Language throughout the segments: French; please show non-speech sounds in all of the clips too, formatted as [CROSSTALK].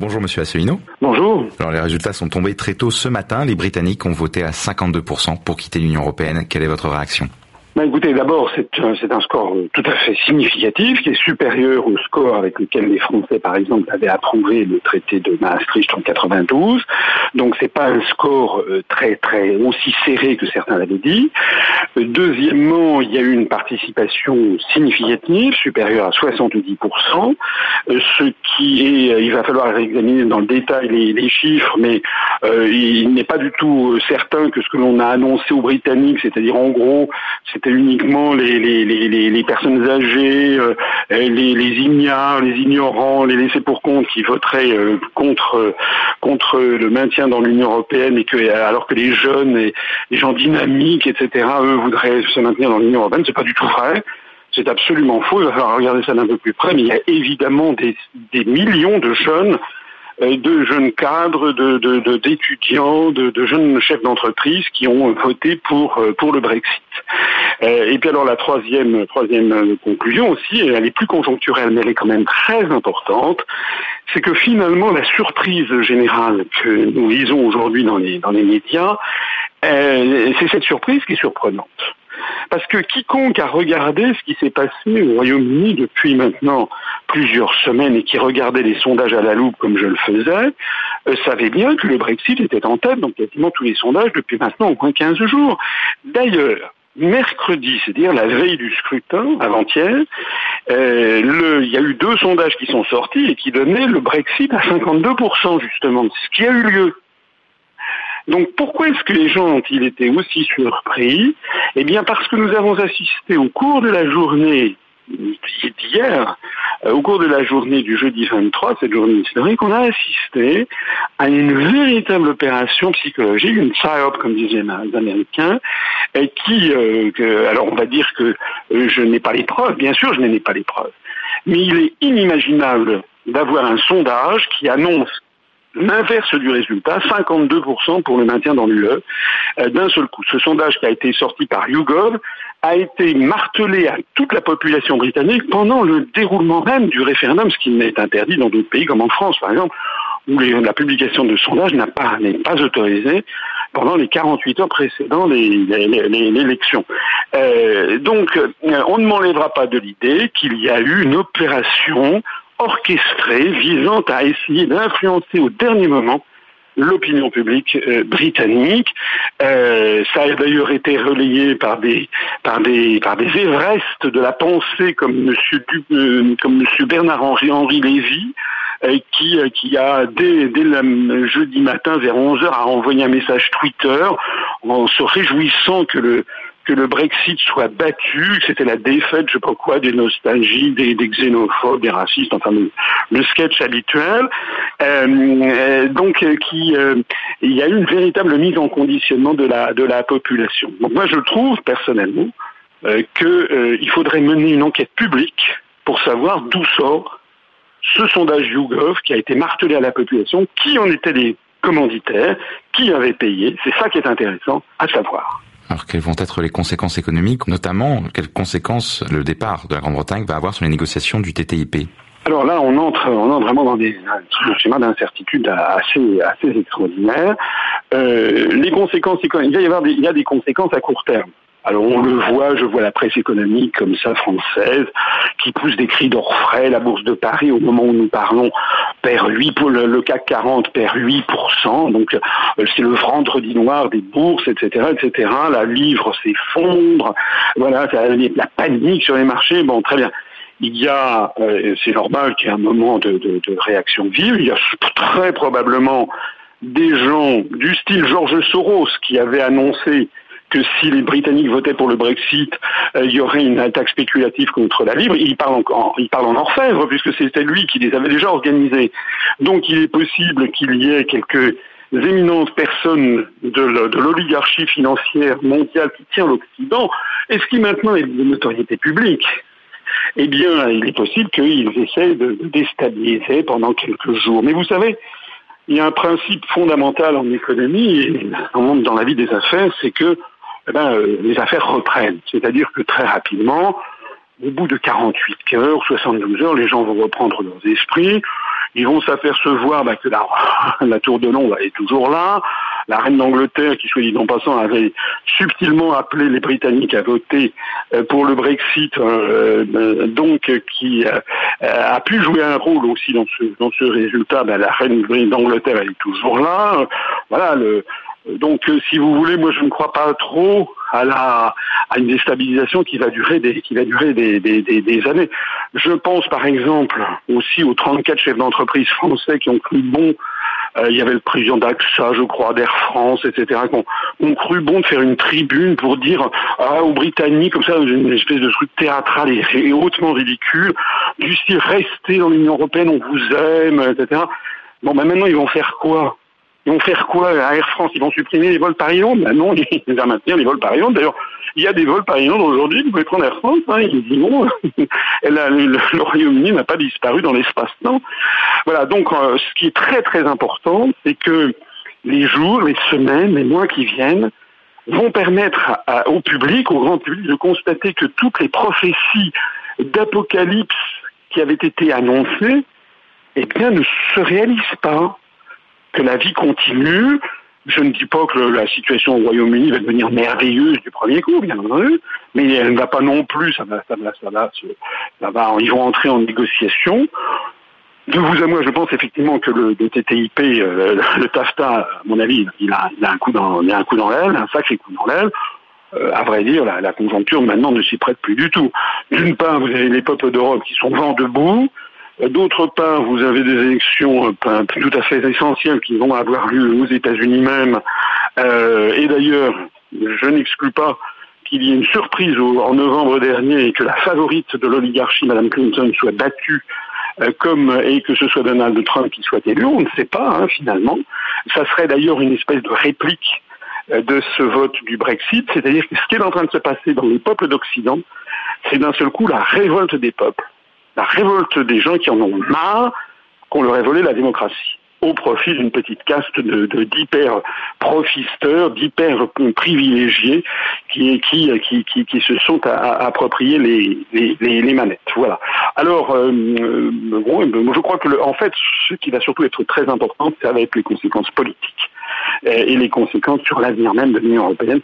Bonjour Monsieur Asselineau. Bonjour. Alors les résultats sont tombés très tôt ce matin. Les Britanniques ont voté à 52% pour quitter l'Union européenne. Quelle est votre réaction? Ben écoutez, d'abord, c'est un, score tout à fait significatif, qui est supérieur au score avec lequel les Français, par exemple, avaient approuvé le traité de Maastricht en 92. Donc, c'est pas un score euh, très, très aussi serré que certains l'avaient dit. Euh, deuxièmement, il y a eu une participation significative, supérieure à 70%, euh, ce qui est, il va falloir examiner dans le détail les, chiffres, mais il n'est pas du tout certain que ce que l'on a annoncé aux Britanniques, c'est-à-dire en gros, c'est c'était uniquement les, les, les, les, personnes âgées, euh, les, les ignares, les ignorants, les laissés pour compte qui voteraient euh, contre contre le maintien dans l'Union européenne et que alors que les jeunes et les gens dynamiques, etc., eux voudraient se maintenir dans l'Union européenne, c'est pas du tout vrai. C'est absolument faux. Il va falloir regarder ça d'un peu plus près. Mais il y a évidemment des, des millions de jeunes euh, de jeunes cadres, de, d'étudiants, de, de, jeunes chefs d'entreprise qui ont voté pour, euh, pour le Brexit. Euh, et puis alors la troisième, troisième conclusion aussi, elle est plus conjoncturelle, mais elle est quand même très importante, c'est que finalement la surprise générale que nous lisons aujourd'hui dans les, dans les médias, c'est cette surprise qui est surprenante. Parce que quiconque a regardé ce qui s'est passé au Royaume-Uni depuis maintenant plusieurs semaines et qui regardait les sondages à la loupe comme je le faisais, euh, savait bien que le Brexit était en tête dans quasiment tous les sondages depuis maintenant au moins 15 jours. D'ailleurs, mercredi, c'est-à-dire la veille du scrutin, avant-hier, euh, il y a eu deux sondages qui sont sortis et qui donnaient le Brexit à 52% justement, ce qui a eu lieu. Donc pourquoi est-ce que les gens ont-ils été aussi surpris? Eh bien parce que nous avons assisté au cours de la journée d'hier, euh, au cours de la journée du jeudi 23, cette journée historique, on a assisté à une véritable opération psychologique, une psyop, comme disaient les Américains, et qui, euh, alors on va dire que euh, je n'ai pas les preuves, bien sûr je n'ai pas les preuves, mais il est inimaginable d'avoir un sondage qui annonce l'inverse du résultat, 52% pour le maintien dans l'UE, euh, d'un seul coup. Ce sondage qui a été sorti par YouGov a été martelé à toute la population britannique pendant le déroulement même du référendum, ce qui n'est interdit dans d'autres pays comme en France, par exemple, où la publication de sondage n'est pas, pas autorisée pendant les 48 heures précédant l'élection. Euh, donc, euh, on ne m'enlèvera pas de l'idée qu'il y a eu une opération orchestrée visant à essayer d'influencer au dernier moment l'opinion publique euh, britannique. Euh, ça a d'ailleurs été relayé par des par des par des Everest de la pensée comme Monsieur euh, comme Monsieur Bernard Henri Henri Lévy. Qui, qui a dès, dès le jeudi matin vers 11h a envoyé un message Twitter en se réjouissant que le que le Brexit soit battu, que c'était la défaite, je sais pas quoi, des nostalgies, des, xénophobes, des racistes, enfin le, sketch habituel. Euh, euh donc, euh, qui, euh, il y a eu une véritable mise en conditionnement de la de la population. Donc moi, je trouve personnellement euh, qu'il faudrait mener une enquête publique pour savoir d'où sort ce sondage YouGov qui a été martelé à la population, qui en étaient les commanditaires, qui avait payé. C'est ça qui est intéressant à savoir. Alors quelles vont être les conséquences économiques, notamment quelles conséquences le départ de la Grande-Bretagne va avoir sur les négociations du TTIP alors là, on entre, on entre vraiment dans des un schéma d'incertitude assez, assez extraordinaire. Euh, les conséquences il va y avoir des, il y a des conséquences à court terme. Alors on le voit, je vois la presse économique comme ça française qui pousse des cris d'orfraie. La bourse de Paris, au moment où nous parlons, perd 8 pour le, CAC 40 perd 8%. Donc euh, c'est le vendredi noir des bourses, etc., etc. La livre s'effondre. Voilà, la panique sur les marchés. Bon, très bien il y a, euh, c'est normal qu'il y ait un moment de, de, réaction vive, il y a très probablement des gens du style George Soros qui avaient annoncé que si les Britanniques votaient pour le Brexit, euh, il y aurait une attaque spéculative contre la Libre. Il parle, en, il parle en orfèvre, puisque c'était lui qui les avait déjà organisés. Donc il est possible qu'il y ait quelques éminentes personnes de l'oligarchie financière mondiale qui tient l'Occident, et ce qui maintenant est de notoriété publique, eh bien, il est possible qu'ils essaient de déstabiliser pendant quelques jours. Mais vous savez, il y a un principe fondamental en économie et dans la vie des affaires, c'est que eh ben, euh, les affaires reprennent. C'est-à-dire que très rapidement, au bout de 48 heures, 72 heures, les gens vont reprendre leurs esprits, ils vont s'apercevoir bah, que la, [LAUGHS] la tour de Londres est toujours là. La reine d'Angleterre, qui soit dit en passant, avait subtilement appelé les Britanniques à voter euh, pour le Brexit, euh, donc qui a pu jouer un rôle aussi dans ce dans ce résultat. Bah, la reine d'Angleterre elle est toujours là. Voilà le donc, si vous voulez, moi, je ne crois pas trop à la à une déstabilisation qui va durer des qui va durer des, des, des, années. Je pense, par exemple, aussi aux 34 chefs d'entreprise français qui ont cru bon. Euh, il y avait le président d'AXA, je crois, d'Air France, etc., qui ont, cru bon de faire une tribune pour dire ah, aux Britanniques, comme ça, une espèce de truc théâtral et, hautement ridicule, du style restez dans l'Union européenne, on vous aime, etc. Bon, ben maintenant, ils vont faire quoi? Ils vont faire quoi à Air France? Ils vont supprimer les vols Paris-Londres ben Non, [LAUGHS] ils vont maintenir les vols Paris-Londres. D'ailleurs, il y a des vols Paris-Londres aujourd'hui, vous pouvez prendre Air France, hein, ils disent non, [LAUGHS] le, Royaume-Uni n'a pas disparu dans l'espace non. Voilà, donc euh, ce qui est très très important, c'est que les jours, les semaines, les mois qui viennent vont permettre au public, au grand public, de constater que toutes les prophéties d'apocalypse qui avaient été annoncées, eh bien, ne se réalisent pas que la vie continue. Je ne dis pas que la situation au Royaume-Uni va devenir merveilleuse du premier coup, bien entendu, mais elle ne va pas non plus, ça va, ça va, ça va, ils vont entrer en négociation. De vous à moi, je pense effectivement que le, TTIP, euh, le TAFTA, à mon avis, il a, il a un coup dans, il a un coup dans l'aile, un sacré coup dans l'aile. Euh, à vrai dire, la, la conjoncture maintenant ne s'y prête plus du tout. D'une part, vous avez les peuples d'Europe qui sont vent debout, D'autre part, vous avez des élections euh, tout à fait essentielles qui vont avoir lieu aux États-Unis même. Euh, et d'ailleurs, je n'exclus pas qu'il y ait une surprise en novembre dernier et que la favorite de l'oligarchie, Mme Clinton, soit battue euh, comme et que ce soit Donald Trump qui soit élu. On ne sait pas hein, finalement. Ça serait d'ailleurs une espèce de réplique de ce vote du Brexit, c'est-à-dire que ce qui est en train de se passer dans les peuples d'Occident, c'est d'un seul coup la révolte des peuples la révolte des gens qui en ont marre qu'on leur ait volé la démocratie au profit d'une petite caste de, d'hyper profisteurs, d'hyper privilégiés qui, se sont appropriés les, les, manettes. Voilà. Alors, euh, euh, bon, je crois que, en fait, ce qui va surtout être très important, ça va être les conséquences politiques et les conséquences sur l'avenir même de l'Union européenne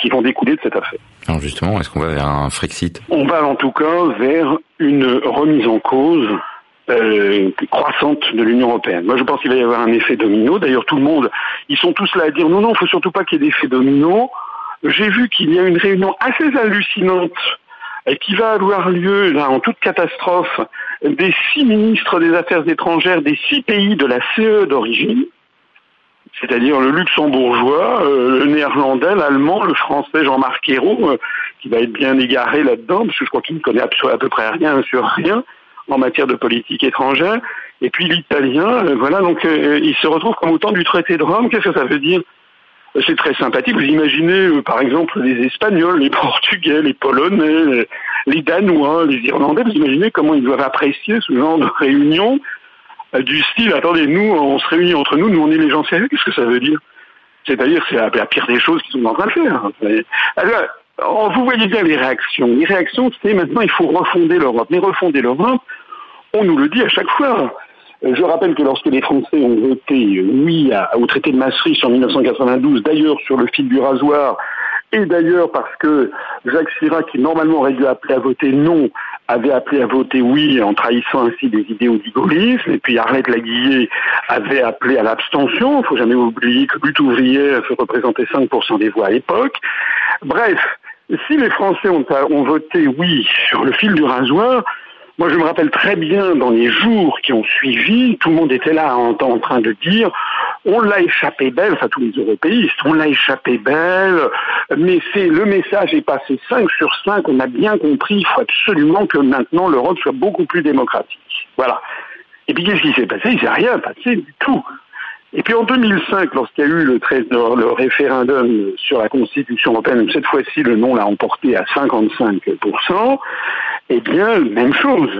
qui vont découler de cette affaire. Alors justement, est-ce qu'on va vers un Frexit? On va en tout cas vers une remise en cause euh, croissante de l'Union européenne. Moi, je pense qu'il va y avoir un effet domino. D'ailleurs, tout le monde, ils sont tous là à dire non, non, il faut surtout pas qu'il y ait d'effet domino. J'ai vu qu'il y a une réunion assez hallucinante qui va avoir lieu, là, en toute catastrophe, des six ministres des Affaires étrangères des six pays de la CE d'origine c'est-à-dire le luxembourgeois, euh, le néerlandais, l'allemand, le français Jean-Marc Ayrault, euh, qui va être bien égaré là-dedans, parce que je crois qu'il ne connaît à peu près rien sur rien en matière de politique étrangère, et puis l'italien, euh, voilà, donc il se retrouve comme au temps du traité de Rome, qu'est-ce que ça veut dire? C'est très sympathique. Vous imaginez, par exemple, les Espagnols, les Portugais, les Polonais, les Danois, les Irlandais. Vous imaginez comment ils doivent apprécier ce genre de réunion du style, attendez, nous, on se réunit entre nous, nous, on est les gens sérieux, qu'est-ce que ça veut dire? C'est-à-dire, c'est la, pire des choses qu'ils sont en train de faire. Alors, vous voyez bien les réactions. Les réactions, c'est maintenant, il faut refonder l'Europe. Mais refonder l'Europe, on nous le dit à chaque fois. Je rappelle que lorsque les Français ont voté oui au traité de Maastricht en 1992, d'ailleurs sur le fil du rasoir, et d'ailleurs parce que Jacques Chirac, qui normalement aurait dû appeler à voter non, avait appelé à voter oui en trahissant ainsi des idéaux du gaullisme, et puis Arlette Laguillet avait appelé à l'abstention. Il faut jamais oublier que lutte ouvrière représentait 5% des voix à l'époque. Bref, si les Français ont, voté oui sur le fil du rasoir, moi, je me rappelle très bien dans les jours qui ont suivi, tout le monde était là en train de dire on l'a échappé belle, enfin tous les européistes, on l'a échappé belle, mais c'est le message est passé 5 sur 5, on a bien compris, il faut absolument que maintenant l'Europe soit beaucoup plus démocratique. Voilà. Et puis qu'est-ce qui s'est passé? Il s'est rien passé du tout. Et puis en 2005, lorsqu'il y a eu le, le, référendum sur la Constitution européenne, cette fois-ci le nom l'a emporté à 55%, eh bien, même chose.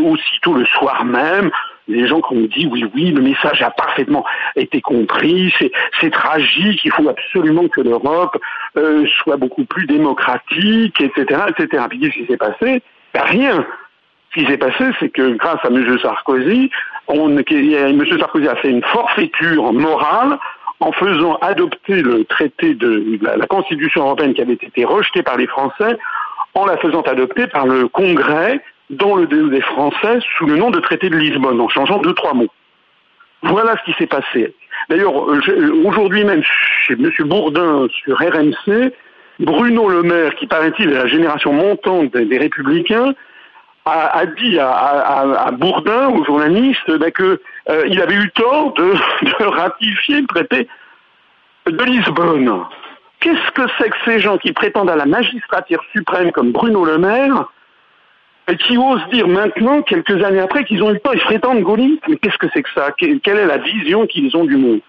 Aussitôt le soir même, les gens qui ont dit oui, oui, le message a parfaitement été compris, c'est tragique, il faut absolument que l'Europe euh, soit beaucoup plus démocratique, etc., etc. Puis qu'est-ce qui s'est passé? Ben, Rien. Ce qui s'est passé, c'est que grâce à M. Sarkozy, on, M. Sarkozy a fait une forfaiture morale en faisant adopter le traité de la, Constitution européenne qui avait été rejetée par les Français, en la faisant adopter par le Congrès dans le des Français sous le nom de traité de Lisbonne, en changeant deux trois mots. Voilà ce qui s'est passé. D'ailleurs, aujourd'hui même, chez M. Bourdin sur RMC, Bruno Le Maire, qui paraît-il est la génération montante des, Républicains, a, dit à, Bourdin, aux journalistes, ben, qu'il euh, avait eu tort [LAUGHS] de, ratifier le traité de Lisbonne. Qu'est-ce que c'est que ces gens qui prétendent à la magistrature suprême comme Bruno Le Maire qui osent dire maintenant, quelques années après, qu'ils ont eu tort, ils se prétendent gaullistes Mais qu'est-ce que c'est que ça? Quelle est la vision qu'ils ont du monde?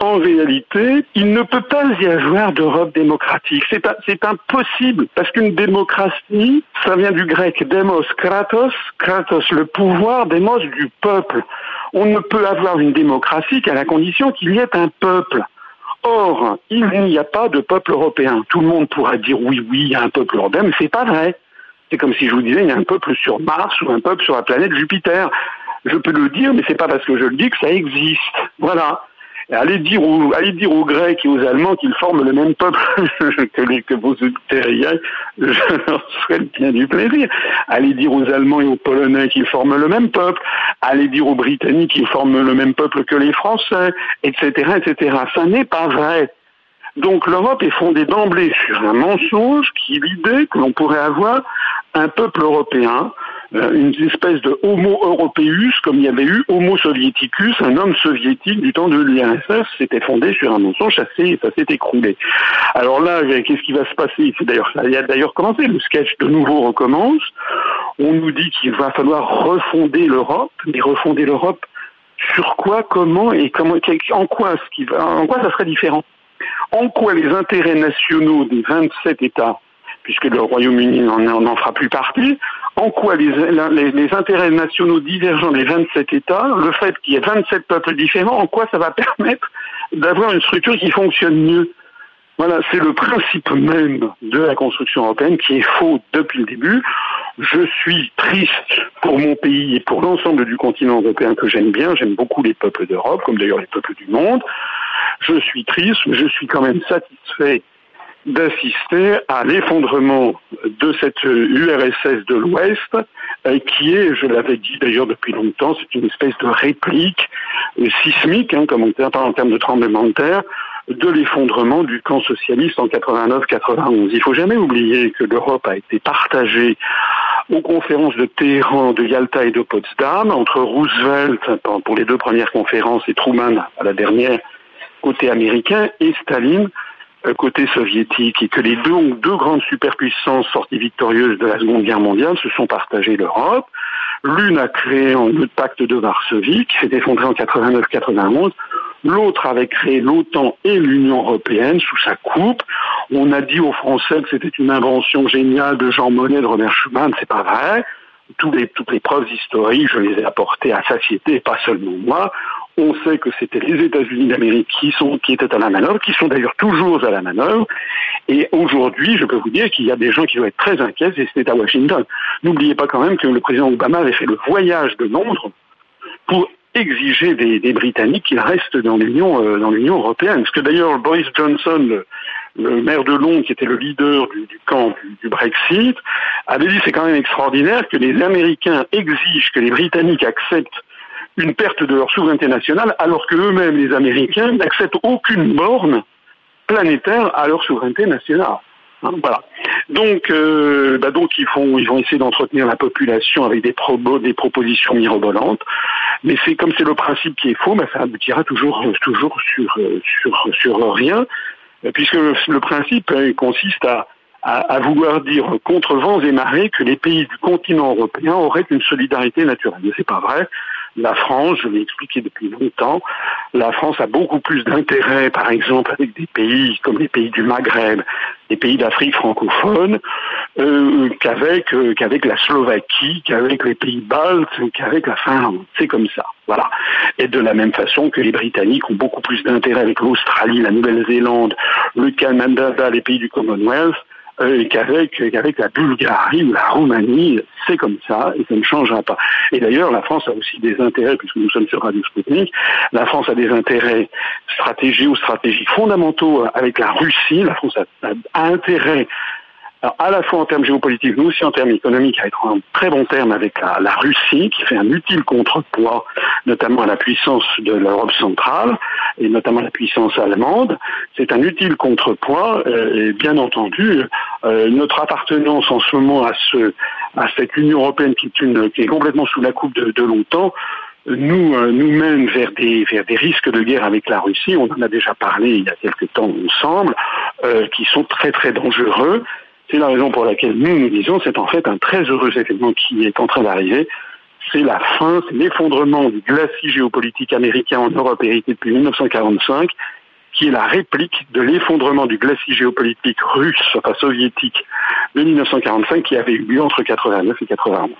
En réalité, il ne peut pas y avoir d'Europe démocratique. C'est impossible, parce qu'une démocratie, ça vient du grec demos, kratos, kratos, le pouvoir, demos du peuple. On ne peut avoir une démocratie qu'à la condition qu'il y ait un peuple. Or, il n'y a pas de peuple européen. Tout le monde pourra dire oui, oui, il y a un peuple européen, mais c'est pas vrai. C'est comme si je vous disais, il y a un peuple sur Mars ou un peuple sur la planète Jupiter. Je peux le dire, mais c'est pas parce que je le dis que ça existe. Voilà. Allez dire, aux, allez dire aux Grecs et aux Allemands qu'ils forment le même peuple [LAUGHS] que, les, que vos je leur souhaite bien du plaisir. Allez dire aux Allemands et aux Polonais qu'ils forment le même peuple. Allez dire aux Britanniques qu'ils forment le même peuple que les Français, etc., etc. Ça n'est pas vrai. Donc l'Europe est fondée d'emblée sur un mensonge qui est l'idée que l'on pourrait avoir un peuple européen euh, une espèce de homo européus, comme il y avait eu homo soviéticus, un homme soviétique du temps de l'URSS, s'était fondé sur un mensonge, ça s'est, ça s'est écroulé. Alors là, euh, qu'est-ce qui va se passer? C'est d'ailleurs, ça a d'ailleurs commencé, le sketch de nouveau recommence. On nous dit qu'il va falloir refonder l'Europe, mais refonder l'Europe sur quoi, comment et comment, en quoi, ce qui va, en quoi ça serait différent? En quoi les intérêts nationaux des 27 États puisque le Royaume-Uni n'en fera plus partie, en quoi les, intérêts nationaux divergents des 27 États, le fait qu'il y ait 27 peuples différents, en quoi ça va [LAUGHS] permettre d'avoir une structure qui fonctionne mieux? Voilà, c'est le principe même de la construction européenne qui est faux depuis le début. Je suis triste pour mon pays et pour l'ensemble du continent européen que j'aime bien. J'aime beaucoup les peuples d'Europe, comme d'ailleurs les peuples du monde. Je suis triste, mais je suis quand même satisfait d'assister à l'effondrement de cette URSS de l'Ouest, euh, qui est, je l'avais dit d'ailleurs depuis longtemps, c'est une espèce de réplique euh, sismique, hein, comme on dit en termes de tremblement de terre, de l'effondrement du camp socialiste en 89-91. Il faut jamais oublier que l'Europe a été partagée aux conférences de Téhéran, de Yalta et de Potsdam, entre Roosevelt pour les deux premières conférences et Truman à la dernière côté américain et Staline côté soviétique et que les deux, deux grandes superpuissances sorties victorieuses de la Seconde Guerre mondiale se sont partagées l'Europe. L'une a créé le pacte de Varsovie qui s'est effondré en 89-91. L'autre avait créé l'OTAN et l'Union européenne sous sa coupe. On a dit aux Français que c'était une invention géniale de Jean Monnet, de Robert Schuman. C'est pas vrai. Toutes les, toutes les preuves historiques, je les ai apportées à satiété, pas seulement moi. On sait que c'était les États-Unis d'Amérique qui, sont, qui étaient à la manœuvre, qui sont d'ailleurs toujours à la manœuvre. Et aujourd'hui, je peux vous dire qu'il y a des gens qui doivent être très inquiets, et c'est à Washington. N'oubliez pas quand même que le président Obama avait fait le voyage de Londres pour exiger des, Britanniques qu'ils restent dans l'Union euh, dans l'Union européenne. Parce que d'ailleurs Boris Johnson, le, maire de Londres, qui était le leader du, camp du, Brexit, avait dit c'est quand même extraordinaire que les Américains exigent que les Britanniques acceptent une perte de leur souveraineté nationale, alors que eux-mêmes, les Américains, n'acceptent aucune borne planétaire à leur souveraineté nationale. Hein, voilà. Donc, euh, bah donc ils vont, ils vont essayer d'entretenir la population avec des, des propositions mirobolantes. Mais c'est comme c'est le principe qui est faux, bah ça aboutira toujours, toujours sur, sur, sur rien, puisque le, principe consiste à, à, à, vouloir dire contre vents et marées que les pays du continent européen auraient une solidarité naturelle. Mais c'est pas vrai. La France, je l'ai expliqué depuis longtemps, la France a beaucoup plus d'intérêt, par exemple, avec des pays comme les pays du Maghreb, les pays d'Afrique francophone, euh, qu'avec euh, qu'avec la Slovaquie, qu'avec les pays baltes, qu'avec la Finlande. C'est comme ça. Voilà. Et de la même façon que les Britanniques ont beaucoup plus d'intérêt avec l'Australie, la Nouvelle-Zélande, le Canada, les pays du Commonwealth, euh, qu'avec qu'avec la Bulgarie ou la Roumanie, c'est comme ça et ça ne changera pas. Et d'ailleurs, la France a aussi des intérêts, puisque nous sommes sur Radio Sputnik, la France a des intérêts stratégiques ou stratégiques fondamentaux avec la Russie. La France a, a intérêt alors, à la fois en termes géopolitiques, mais aussi en termes économiques, à être en très bon terme avec la, Russie, qui fait un utile contrepoids, notamment à la puissance de l'Europe centrale, et notamment à la puissance allemande. C'est un utile contrepoids, euh, et bien entendu, euh, notre appartenance en ce moment à, ce, à cette Union européenne qui est, une, qui est complètement sous la coupe de, de l'OTAN, nous, euh, nous mène vers des, vers des risques de guerre avec la Russie. On en a déjà parlé il y a quelque temps ensemble, euh, qui sont très très dangereux. C'est la raison pour laquelle nous nous disons c'est en fait un très heureux événement qui est en train d'arriver. C'est la fin, c'est l'effondrement du glacis géopolitique américain en Europe hérité depuis 1945, qui est la réplique de l'effondrement du glacis géopolitique russe, enfin soviétique, de 1945, qui avait eu lieu entre 89 et 91.